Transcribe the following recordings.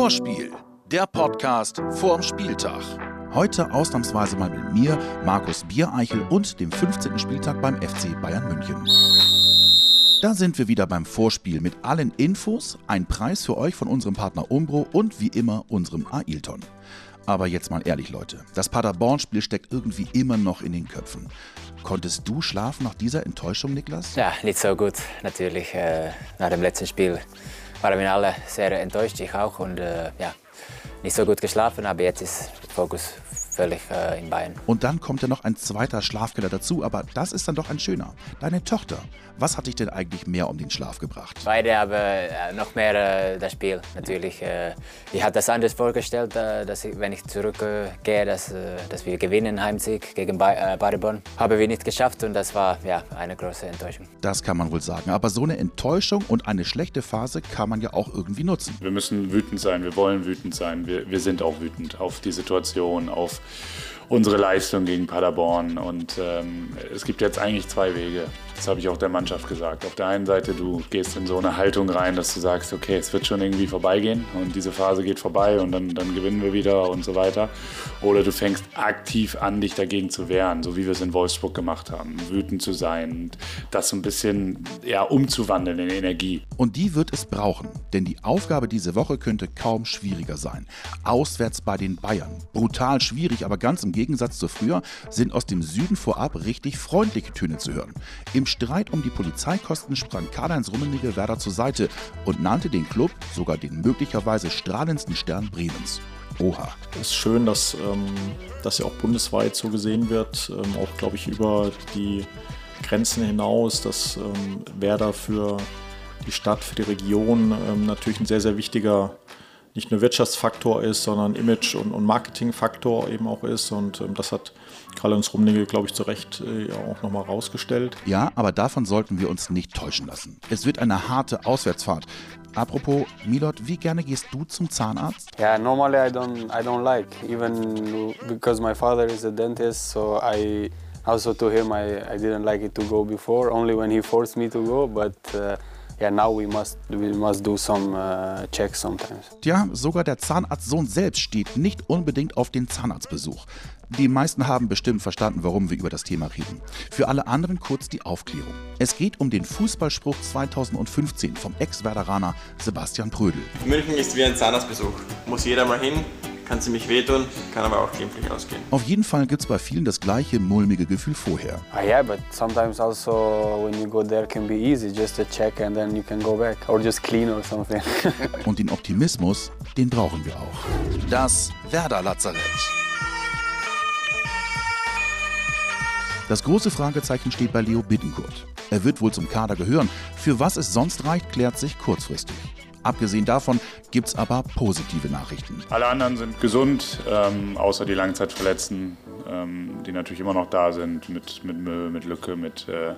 Vorspiel, der Podcast vorm Spieltag. Heute ausnahmsweise mal mit mir, Markus Biereichel und dem 15. Spieltag beim FC Bayern München. Da sind wir wieder beim Vorspiel mit allen Infos, ein Preis für euch von unserem Partner Umbro und wie immer unserem Ailton. Aber jetzt mal ehrlich, Leute, das Paderborn-Spiel steckt irgendwie immer noch in den Köpfen. Konntest du schlafen nach dieser Enttäuschung, Niklas? Ja, nicht so gut, natürlich. Äh, nach dem letzten Spiel waren wir alle sehr enttäuscht, ich auch. Und äh, ja, nicht so gut geschlafen, aber jetzt ist der Fokus völlig äh, in Bayern. Und dann kommt ja noch ein zweiter Schlafkeller dazu, aber das ist dann doch ein schöner. Deine Tochter, was hat dich denn eigentlich mehr um den Schlaf gebracht? Beide haben äh, noch mehr äh, das Spiel natürlich. Äh, ich hatte das anders vorgestellt, äh, dass ich, wenn ich zurückgehe, dass, äh, dass wir gewinnen, Heimsieg gegen ba äh, Paderborn. Haben wir nicht geschafft und das war ja, eine große Enttäuschung. Das kann man wohl sagen, aber so eine Enttäuschung und eine schlechte Phase kann man ja auch irgendwie nutzen. Wir müssen wütend sein, wir wollen wütend sein, wir, wir sind auch wütend auf die Situation, auf unsere Leistung gegen Paderborn. Und ähm, es gibt jetzt eigentlich zwei Wege. Das habe ich auch der Mannschaft gesagt. Auf der einen Seite, du gehst in so eine Haltung rein, dass du sagst, okay, es wird schon irgendwie vorbeigehen und diese Phase geht vorbei und dann, dann gewinnen wir wieder und so weiter. Oder du fängst aktiv an, dich dagegen zu wehren, so wie wir es in Wolfsburg gemacht haben, wütend zu sein und das so ein bisschen ja, umzuwandeln in Energie. Und die wird es brauchen, denn die Aufgabe diese Woche könnte kaum schwieriger sein. Auswärts bei den Bayern. Brutal schwierig, aber ganz im Gegensatz zu früher sind aus dem Süden vorab richtig freundliche Töne zu hören. Im Streit um die Polizeikosten sprang Karl-Heinz Rummenigge Werder zur Seite und nannte den Club sogar den möglicherweise strahlendsten Stern Bremens. Oha. Es ist schön, dass ähm, das ja auch bundesweit so gesehen wird, ähm, auch glaube ich über die Grenzen hinaus, dass ähm, Werder für die Stadt, für die Region ähm, natürlich ein sehr, sehr wichtiger nicht nur Wirtschaftsfaktor ist, sondern Image- und, und Marketingfaktor eben auch ist. Und ähm, das hat Karl-Heinz Rummenigge, glaube ich, zu Recht äh, ja auch nochmal rausgestellt. Ja, aber davon sollten wir uns nicht täuschen lassen. Es wird eine harte Auswärtsfahrt. Apropos, Milot, wie gerne gehst du zum Zahnarzt? Yeah, normally I don't I don't like even because my father is a dentist, so I also to him I, I didn't like it to go before. Only when he forced me to go, but uh, yeah, now we must we must do some uh, checks sometimes. Tja, sogar der Zahnarztsohn selbst steht nicht unbedingt auf den Zahnarztbesuch. Die meisten haben bestimmt verstanden, warum wir über das Thema reden. Für alle anderen kurz die Aufklärung. Es geht um den Fußballspruch 2015 vom Ex-Werderaner Sebastian Prödel. München ist wie ein Zahnarztbesuch. Muss jeder mal hin, kann ziemlich wehtun, kann aber auch glimpflich ausgehen. Auf jeden Fall gibt es bei vielen das gleiche mulmige Gefühl vorher. Uh, yeah, but sometimes also when you go there can be easy, just a check and then you can go back or just clean or something. Und den Optimismus, den brauchen wir auch. Das Werder Lazarett. Das große Fragezeichen steht bei Leo Bittenkurt. Er wird wohl zum Kader gehören. Für was es sonst reicht, klärt sich kurzfristig. Abgesehen davon gibt es aber positive Nachrichten. Alle anderen sind gesund, ähm, außer die Langzeitverletzten, ähm, die natürlich immer noch da sind, mit, mit Mö, mit Lücke, mit, äh,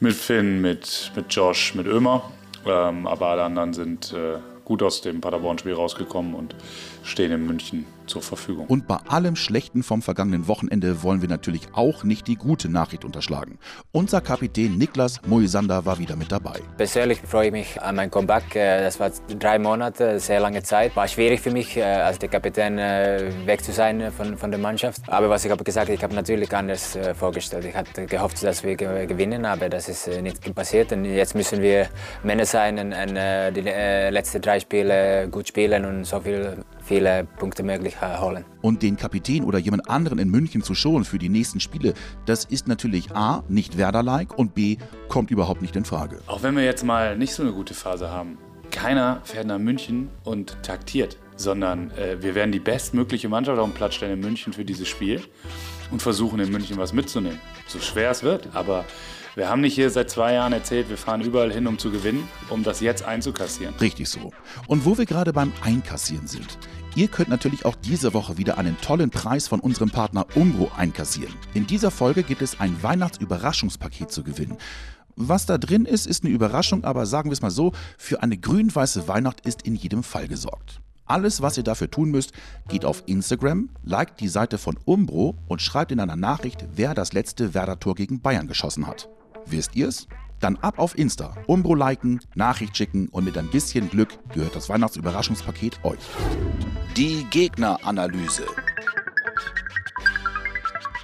mit Finn, mit, mit Josh, mit Ömer. Ähm, aber alle anderen sind äh, gut aus dem Paderborn-Spiel rausgekommen und stehen in München zur Verfügung. Und bei allem Schlechten vom vergangenen Wochenende wollen wir natürlich auch nicht die gute Nachricht unterschlagen. Unser Kapitän Niklas Moisander war wieder mit dabei. Persönlich freue ich mich an mein Comeback. Äh, Das war drei Monate, sehr lange Zeit. War schwierig für mich, äh, als der Kapitän äh, weg zu sein von, von der Mannschaft. Aber was ich habe gesagt, ich habe natürlich anders vorgestellt. Ich hatte gehofft, dass wir ge- gewinnen, aber das ist nicht passiert. Und jetzt müssen wir Männer sein und, und die letzten drei Spiele gut spielen und so viel, viele Punkte möglich holen. Und den Kapitän oder jemand anderen in München zu schonen für die nächsten Spiele, das ist natürlich A, nicht Werder-like und B, kommt überhaupt nicht in Frage. Auch wenn wir jetzt mal nicht so eine gute Phase haben, keiner fährt nach München und taktiert, sondern äh, wir werden die bestmögliche Mannschaft auf den Platz stellen in München für dieses Spiel und versuchen in München was mitzunehmen. So schwer es wird, aber wir haben nicht hier seit zwei Jahren erzählt, wir fahren überall hin, um zu gewinnen, um das jetzt einzukassieren. Richtig so. Und wo wir gerade beim Einkassieren sind. Ihr könnt natürlich auch diese Woche wieder einen tollen Preis von unserem Partner Umbro einkassieren. In dieser Folge gibt es ein Weihnachtsüberraschungspaket zu gewinnen. Was da drin ist, ist eine Überraschung, aber sagen wir es mal so, für eine grün-weiße Weihnacht ist in jedem Fall gesorgt. Alles, was ihr dafür tun müsst, geht auf Instagram, liked die Seite von Umbro und schreibt in einer Nachricht, wer das letzte Werder-Tor gegen Bayern geschossen hat. Wisst ihr's? Dann ab auf Insta, Umbro liken, Nachricht schicken und mit ein bisschen Glück gehört das Weihnachtsüberraschungspaket euch. Die Gegneranalyse.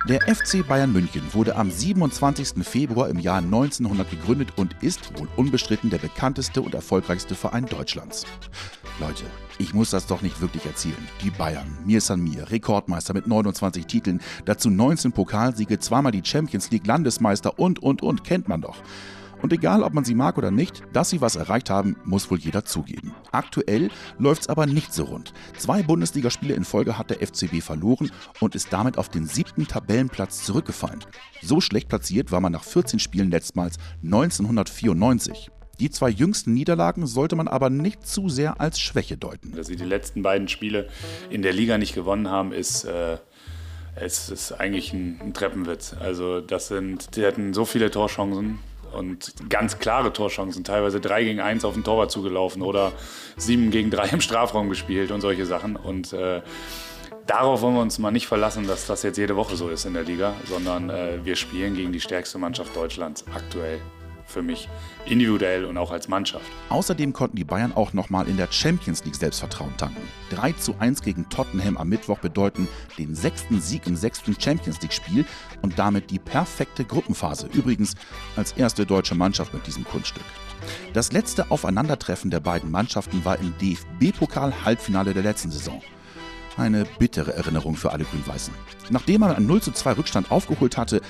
Der FC Bayern München wurde am 27. Februar im Jahr 1900 gegründet und ist wohl unbestritten der bekannteste und erfolgreichste Verein Deutschlands. Leute, ich muss das doch nicht wirklich erzählen. Die Bayern, mir san mir, Rekordmeister mit 29 Titeln, dazu 19 Pokalsiege, zweimal die Champions League, Landesmeister und, und, und, kennt man doch. Und egal, ob man sie mag oder nicht, dass sie was erreicht haben, muss wohl jeder zugeben. Aktuell läuft es aber nicht so rund. Zwei Bundesligaspiele in Folge hat der FCB verloren und ist damit auf den siebten Tabellenplatz zurückgefallen. So schlecht platziert war man nach 14 Spielen letztmals 1994. Die zwei jüngsten Niederlagen sollte man aber nicht zu sehr als Schwäche deuten. Dass sie die letzten beiden Spiele in der Liga nicht gewonnen haben, ist, äh, es ist eigentlich ein, ein Treppenwitz. Also das sind, die hatten so viele Torchancen und ganz klare Torchancen, teilweise 3 gegen 1 auf den Torwart zugelaufen oder 7 gegen 3 im Strafraum gespielt und solche Sachen. Und äh, darauf wollen wir uns mal nicht verlassen, dass das jetzt jede Woche so ist in der Liga, sondern äh, wir spielen gegen die stärkste Mannschaft Deutschlands aktuell für mich individuell und auch als Mannschaft. Außerdem konnten die Bayern auch nochmal in der Champions League Selbstvertrauen tanken. 3 zu 1 gegen Tottenham am Mittwoch bedeuten den sechsten Sieg im sechsten Champions League Spiel und damit die perfekte Gruppenphase. Übrigens als erste deutsche Mannschaft mit diesem Kunststück. Das letzte Aufeinandertreffen der beiden Mannschaften war im DFB-Pokal-Halbfinale der letzten Saison. Eine bittere Erinnerung für alle Grün-Weißen. Nachdem man einen 0 zu 2 Rückstand aufgeholt hatte,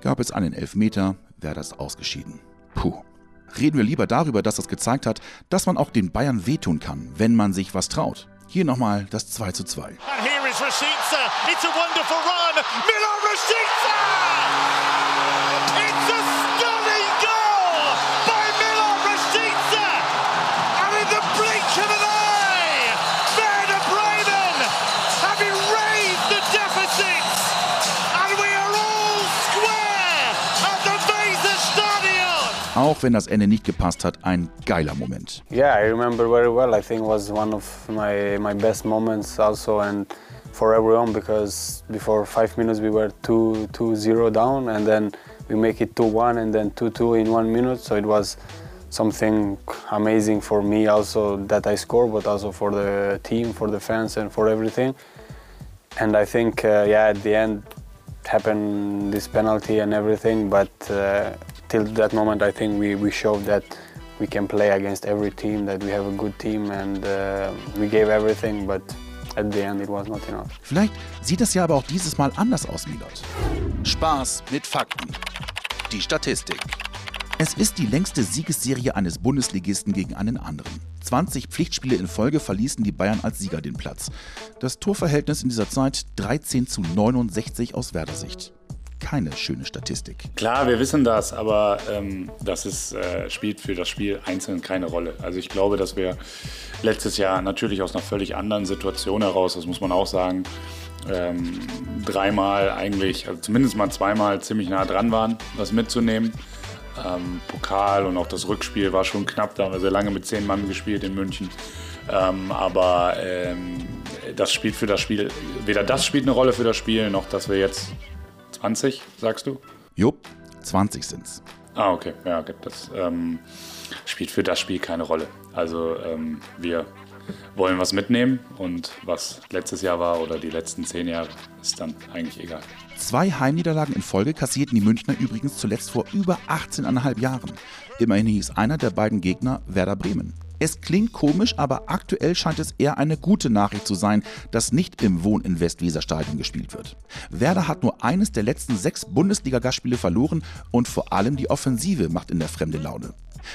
gab es einen Elfmeter, wer das ausgeschieden. Puh. Reden wir lieber darüber, dass das gezeigt hat, dass man auch den Bayern wehtun kann, wenn man sich was traut. Hier nochmal das 2 zu 2. And here is Rashica. It's a wonderful run. Milo Rashica! Auch wenn das Ende nicht gepasst hat, ein geiler Moment. Yeah, I remember very well. I think it was one of my my best moments also and for everyone because before five minutes we were 2 2 0 down and then we make it 2 1 and then 2 2 in one minute. So it was something amazing for me also that I score, but also for the team, for the fans, and for everything. And I think, uh, yeah, at the end happened this penalty and everything, but uh, till that moment, I think we, we showed that we can play against every team, that we have a good team and uh, we gave everything, but at the end it was not enough. Vielleicht sieht es ja aber auch dieses Mal anders aus, Milot. Spaß mit Fakten. Die Statistik. Es ist die längste Siegesserie eines Bundesligisten gegen einen anderen. 20 Pflichtspiele in Folge verließen die Bayern als Sieger den Platz. Das Torverhältnis in dieser Zeit 13 zu 69 aus Werder Sicht keine schöne Statistik. Klar, wir wissen das, aber ähm, das ist, äh, spielt für das Spiel einzeln keine Rolle. Also ich glaube, dass wir letztes Jahr natürlich aus einer völlig anderen Situation heraus, das muss man auch sagen, ähm, dreimal eigentlich, also zumindest mal zweimal ziemlich nah dran waren, was mitzunehmen. Ähm, Pokal und auch das Rückspiel war schon knapp, da haben wir sehr lange mit zehn Mann gespielt in München. Ähm, aber ähm, das spielt für das Spiel, weder das spielt eine Rolle für das Spiel, noch dass wir jetzt 20, sagst du? Jupp, 20 sind's. Ah, okay. Ja, okay. das ähm, spielt für das Spiel keine Rolle. Also ähm, wir wollen was mitnehmen und was letztes Jahr war oder die letzten zehn Jahre, ist dann eigentlich egal. Zwei Heimniederlagen in Folge kassierten die Münchner übrigens zuletzt vor über 18,5 Jahren. Immerhin hieß einer der beiden Gegner Werder Bremen. Es klingt komisch, aber aktuell scheint es eher eine gute Nachricht zu sein, dass nicht im Wohn-in-West-Weser-Stadion gespielt wird. Werder hat nur eines der letzten sechs Bundesliga-Gastspiele verloren und vor allem die Offensive macht in der Fremde Laune.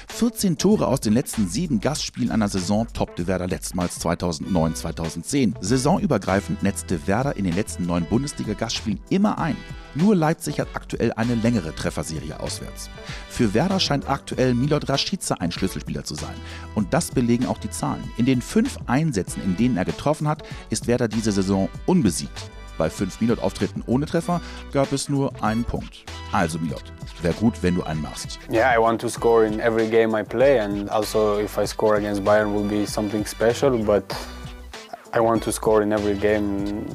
14 Tore aus den letzten sieben Gastspielen einer Saison toppte Werder letztmals 2009-2010. Saisonübergreifend netzte Werder in den letzten neun Bundesliga-Gastspielen immer ein. Nur Leipzig hat aktuell eine längere Trefferserie auswärts. Für Werder scheint aktuell Milot Rashica ein Schlüsselspieler zu sein. Und das belegen auch die Zahlen. In den fünf Einsätzen, in denen er getroffen hat, ist Werder diese Saison unbesiegt. Bei fünf Milot-Auftritten ohne Treffer gab es nur einen Punkt. Also Milot, wäre gut, wenn du einen machst. Yeah, I want to score in every game I play and also if I score against Bayern will be something special, but I want to score in every game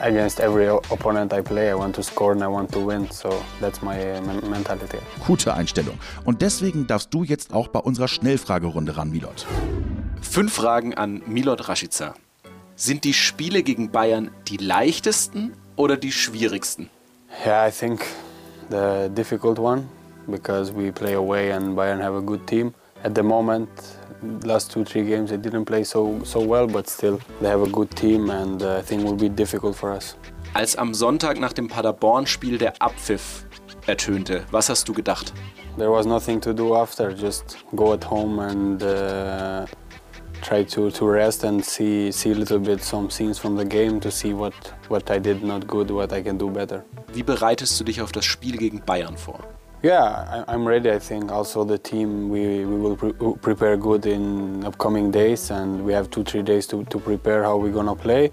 against every opponent I play, I want to score and I want to win. So that's my mentality. Gute Einstellung. Und deswegen darfst du jetzt auch bei unserer Schnellfragerunde ran, Milot. Fünf Fragen an Milot Rashica. Sind die Spiele gegen Bayern die leichtesten oder die schwierigsten? Yeah, I think the difficult one because we play away and Bayern have a good team. At the moment, last two three games they didn't play so so well, but still they have a good team and uh, I think will be difficult for us. Als am Sonntag nach dem Paderborn-Spiel der Abpfiff ertönte, was hast du gedacht? There was nothing to do after, just go at home and uh, try to, to rest and see see a little bit some scenes from the game to see what what I did not good, what I can do better. Wie bereitest du dich auf das Spiel gegen Bayern vor? Yeah, I, am ready. I think also the team we, we will pre prepare good in upcoming days, and we have two three days to, to prepare how we're gonna play.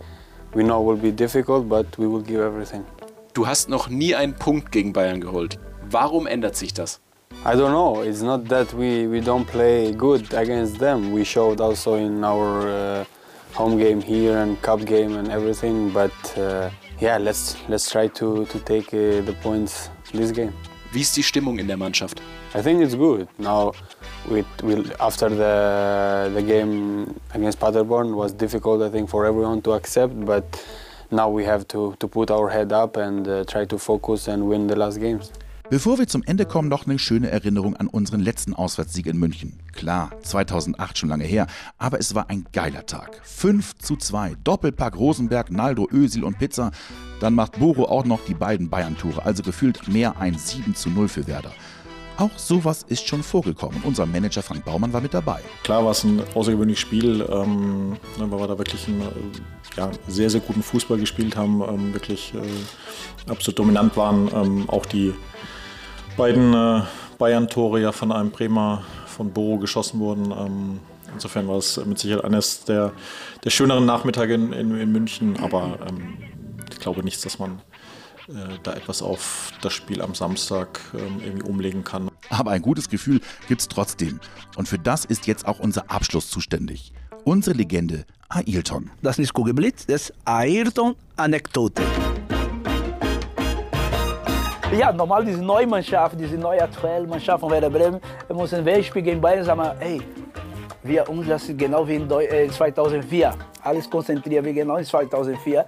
We know it will be difficult, but we will give everything. Du hast noch nie einen Punkt gegen Bayern geholt. Warum ändert sich das? I don't know. It's not that we, we don't play good against them. We showed also in our uh, home game here and cup game and everything. But uh, yeah, let's let's try to to take uh, the points this game. Wie ist die Stimmung in der Mannschaft? I think it's good. Now, we, we, after the, the game against Paderborn was difficult, I think, for everyone to accept, but now we have to, to put our head up and uh, try to focus and win the last games. Bevor wir zum Ende kommen, noch eine schöne Erinnerung an unseren letzten Auswärtssieg in München. Klar, 2008 schon lange her, aber es war ein geiler Tag. 5 zu 2, Doppelpack Rosenberg, Naldo, Ösil und Pizza. Dann macht Boro auch noch die beiden Bayern-Tore, also gefühlt mehr ein 7 zu 0 für Werder. Auch sowas ist schon vorgekommen. Unser Manager Frank Baumann war mit dabei. Klar war es ein außergewöhnliches Spiel, ähm, weil wir da wirklich einen ja, sehr, sehr guten Fußball gespielt haben, ähm, wirklich äh, absolut dominant waren. Ähm, auch die beiden äh, Bayern-Tore ja von einem Bremer von Boro geschossen wurden. Ähm, insofern war es mit Sicherheit eines der, der schöneren Nachmittage in, in, in München, aber ähm, ich glaube nicht, dass man äh, da etwas auf das Spiel am Samstag ähm, irgendwie umlegen kann. Aber ein gutes Gefühl gibt es trotzdem. Und für das ist jetzt auch unser Abschluss zuständig. Unsere Legende Ailton. Das ist Kugelblitz, das Ailton-Anekdote. Ja, normal diese neue Mannschaft, diese neue aktuelle Mannschaft von Werder Bremen, muss ein Spiel gegen Bayern sagen, ey, wir uns das genau wie in 2004. Alles konzentrieren wie genau in 2004.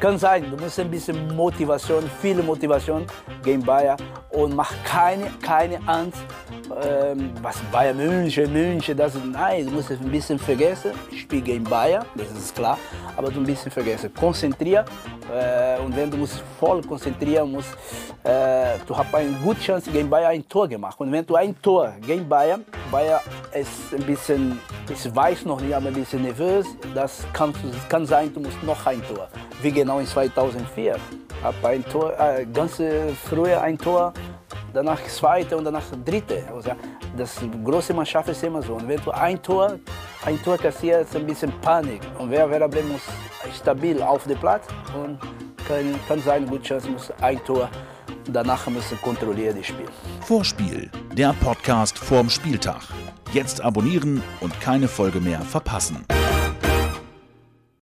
Kann sein, du musst ein bisschen Motivation, viele Motivation gegen Bayern und mach keine, keine Angst, ähm, was Bayern München, München, das nein, du musst ein bisschen vergessen. Ich spiele gegen Bayern, das ist klar, aber du ein bisschen vergessen. Konzentrieren äh, und wenn du musst voll konzentrieren musst, äh, du hast eine gute Chance gegen Bayern ein Tor gemacht. Und wenn du ein Tor gegen Bayern, Bayern ist ein bisschen, ich weiß noch nicht, aber ein bisschen nervös, das kann, kann sein, du musst noch ein Tor, wie genau in 2004. Hab ein Tor, äh, ganz früher ein Tor danach zweite und danach dritte. Also das große Mannschaft ist immer so. Und wenn du ein Tor, ein Tor kassierst, ist ein bisschen Panik. Und wer Werder Bremen muss stabil auf dem Platz und kann, kann sein, gute Chance muss ein Tor. Danach müssen kontrollieren das Spiel. Vorspiel, der Podcast vorm Spieltag. Jetzt abonnieren und keine Folge mehr verpassen.